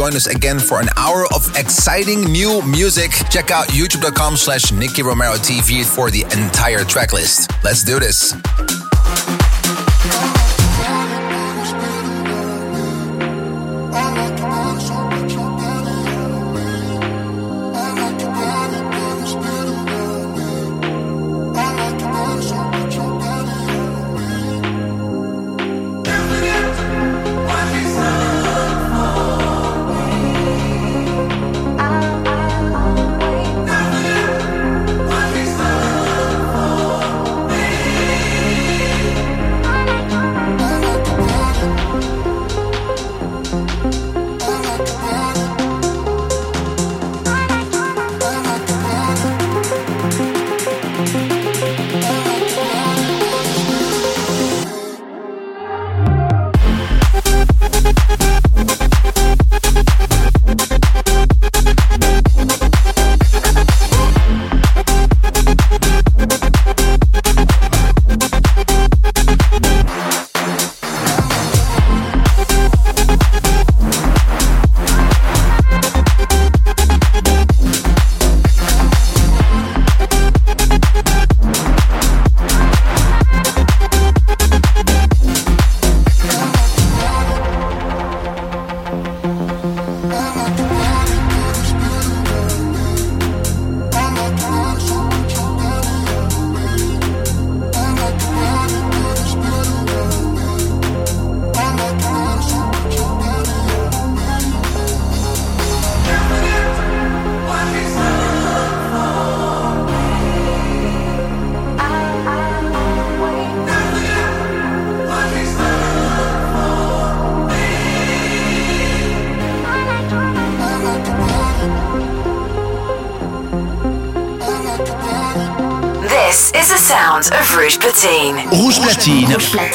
Joined us again for an hour of exciting new music. Check out youtube.com slash Nicky Romero TV for the entire track list. Let's do this.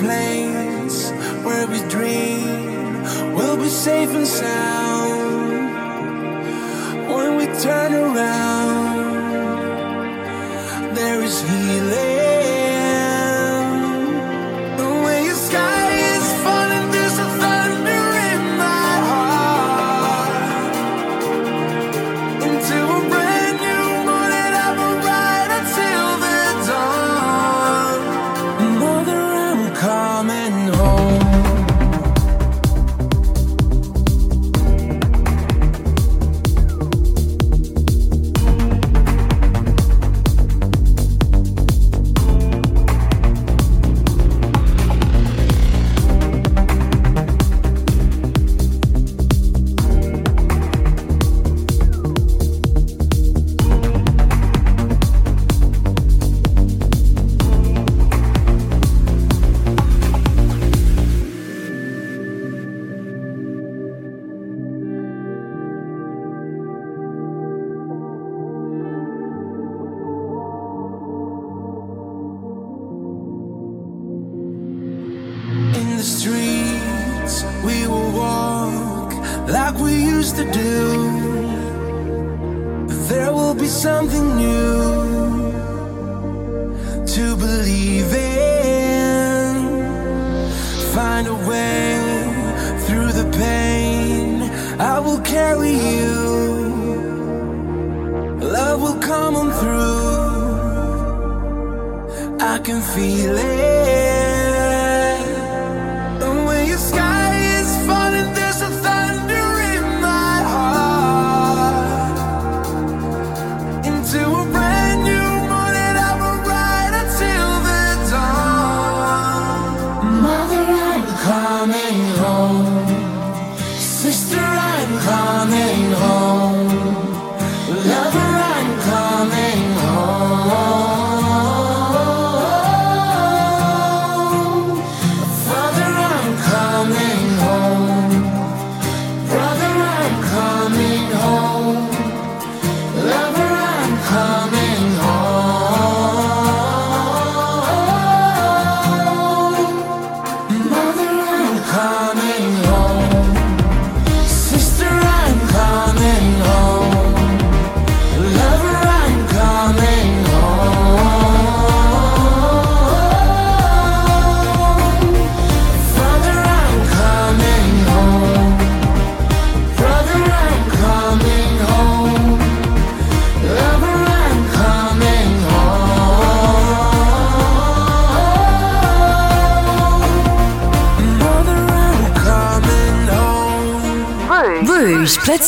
Place where we dream. We'll be safe and sound when we turn around. There is healing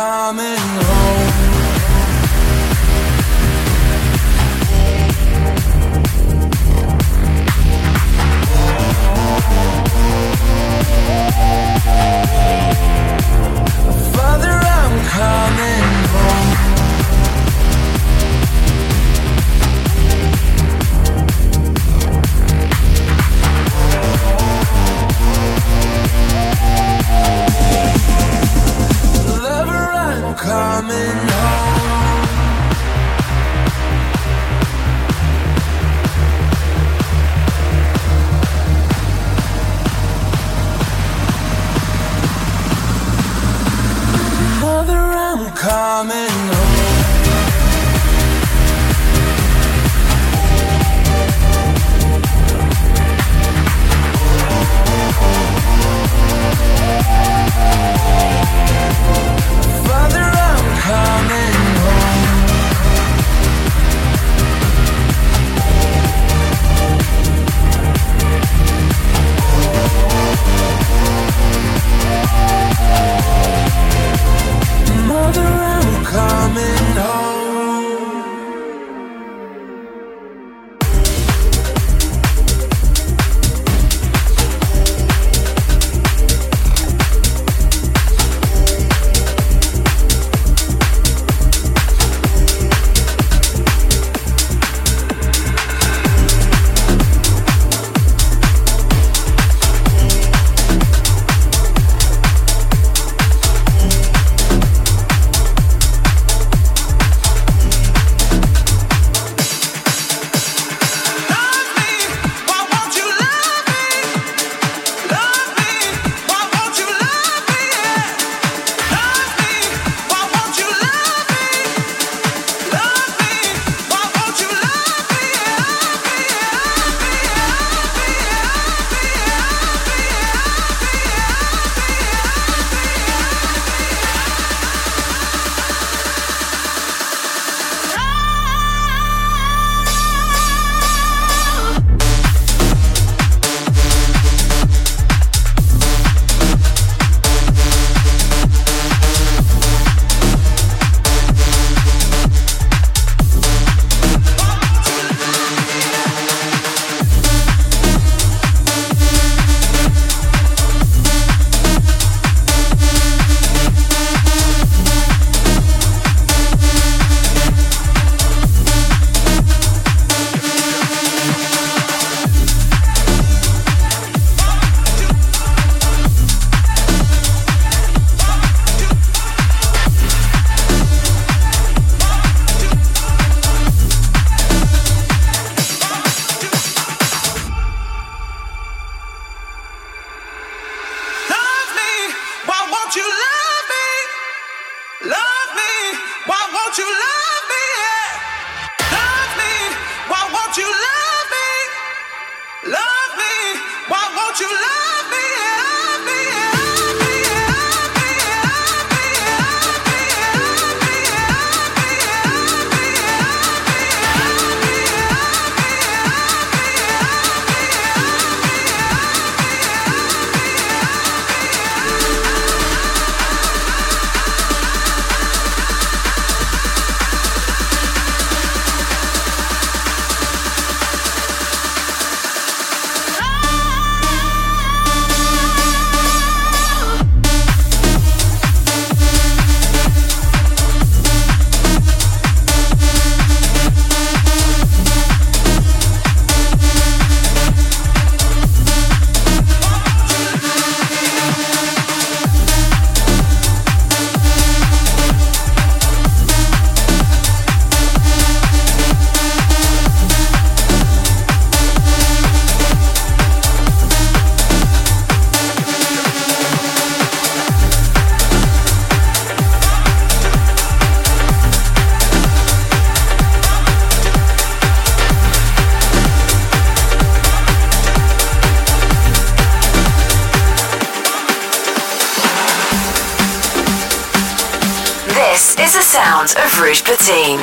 common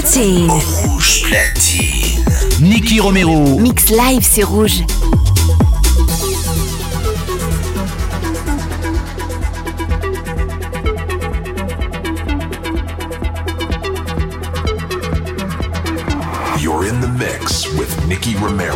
Platine. Rouge platine. Nicky Romero. Mix live, c'est rouge. You're in the mix with Nicky Romero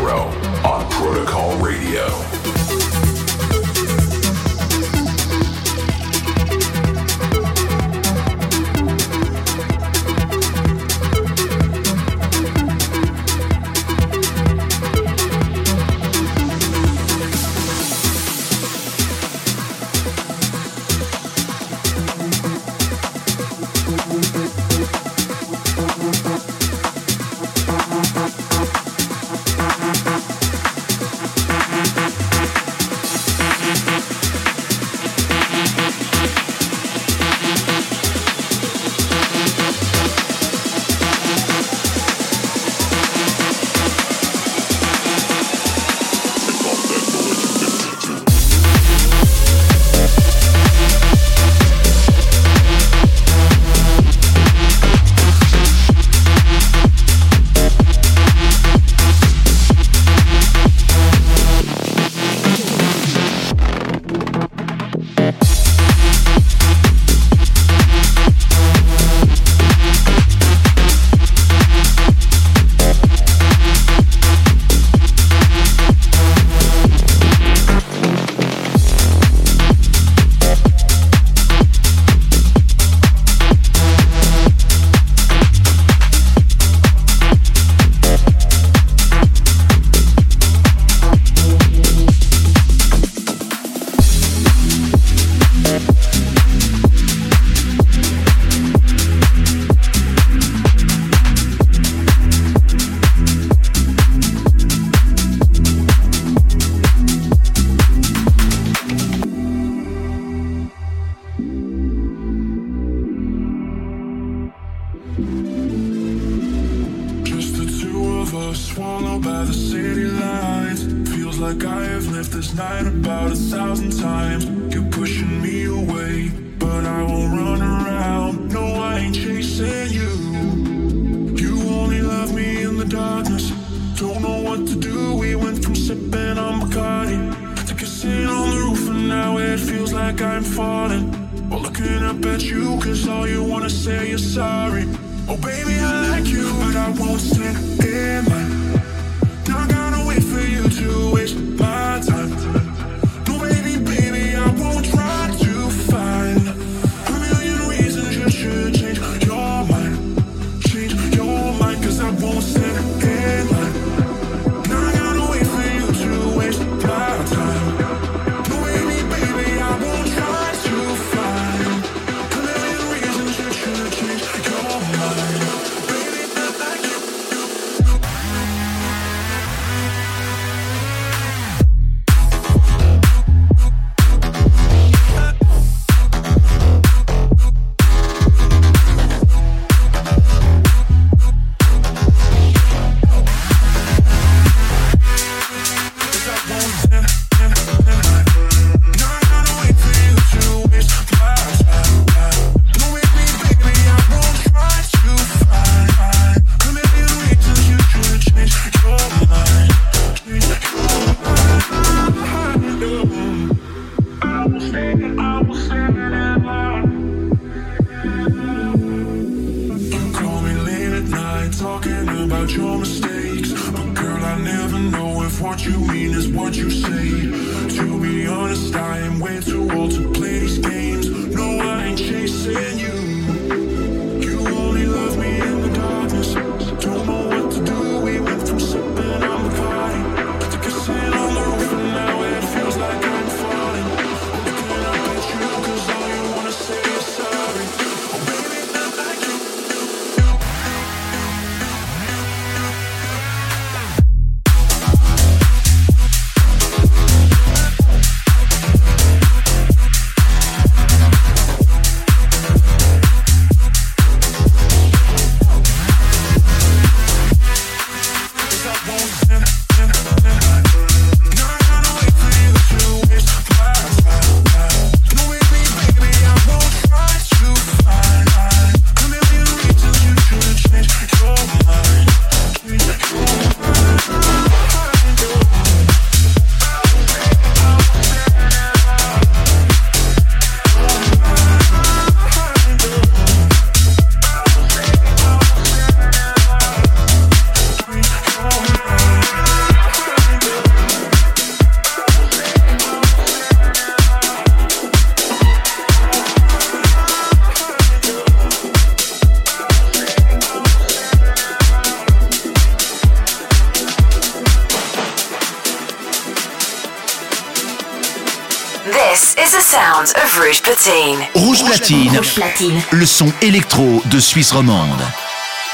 This is the sound of Rouge Platine. Rouge, Platine. Rouge Platine. Le son électro de Suisse romande.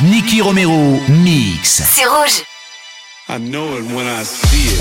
Nicky Romero mix. C'est rouge. I know it when I see it.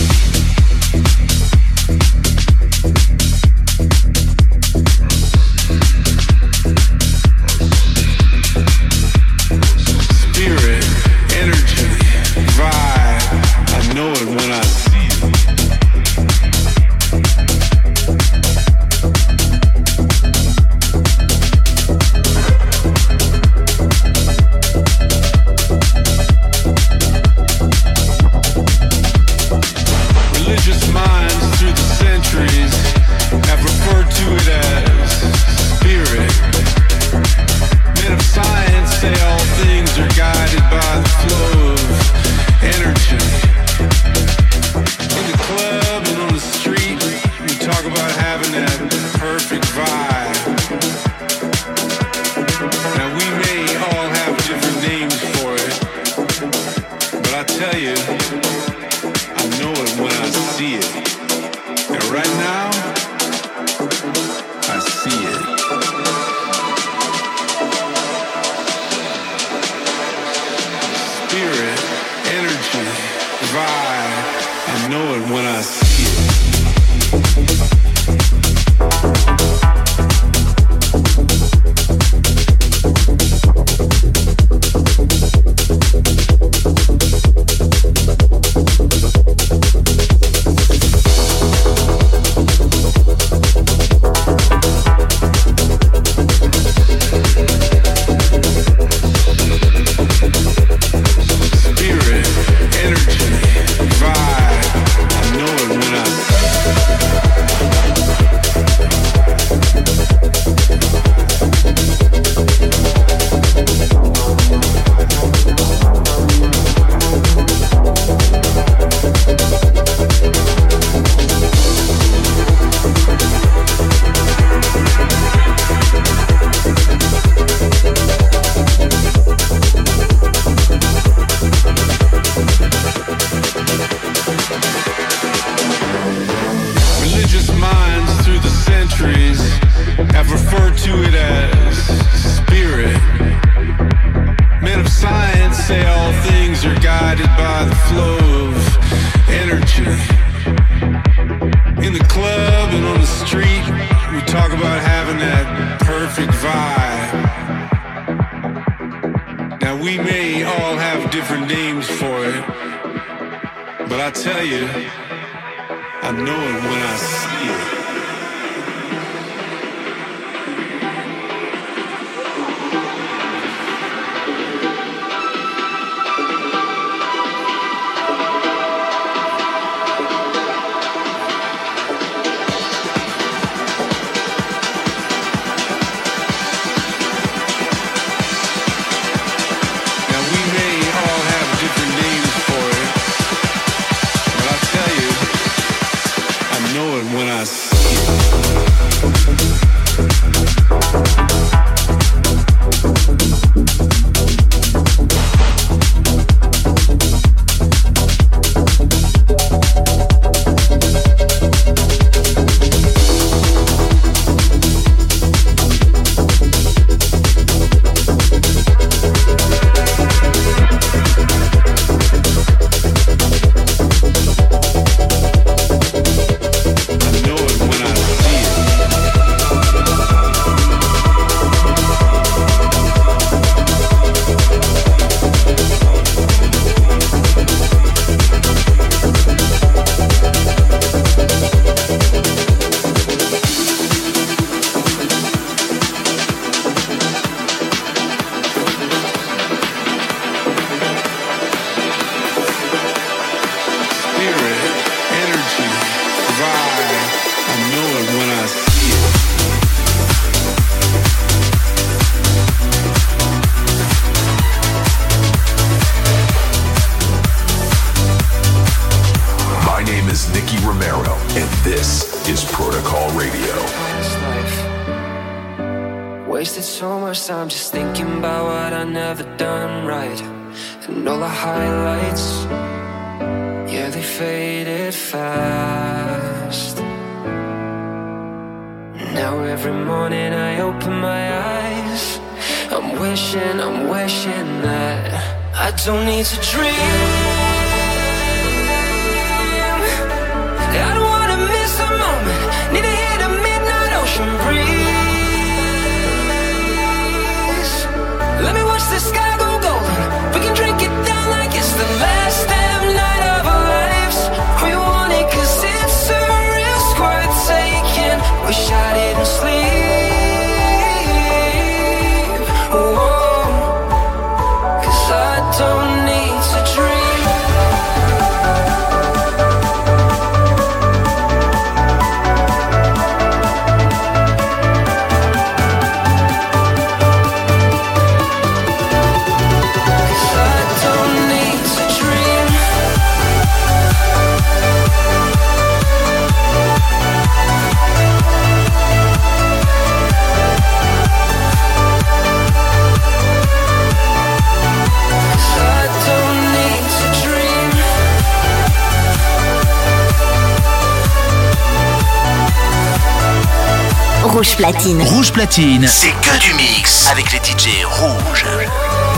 Rouge platine. Rouge platine, c'est que du mix avec les DJ rouges.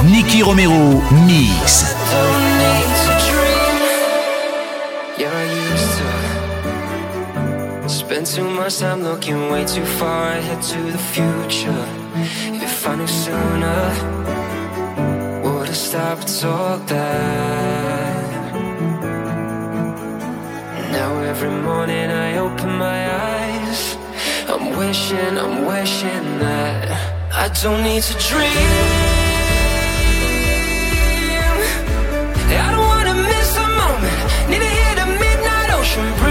Nicky Romero, mix. Don't need to dream. Yeah, I used to spend too much time looking way too far ahead to the future. If I knew sooner, would have stopped all that? Now every morning I open my eyes. Wishing, I'm wishing that I don't need to dream. I don't wanna miss a moment. Need to hear the midnight ocean breeze.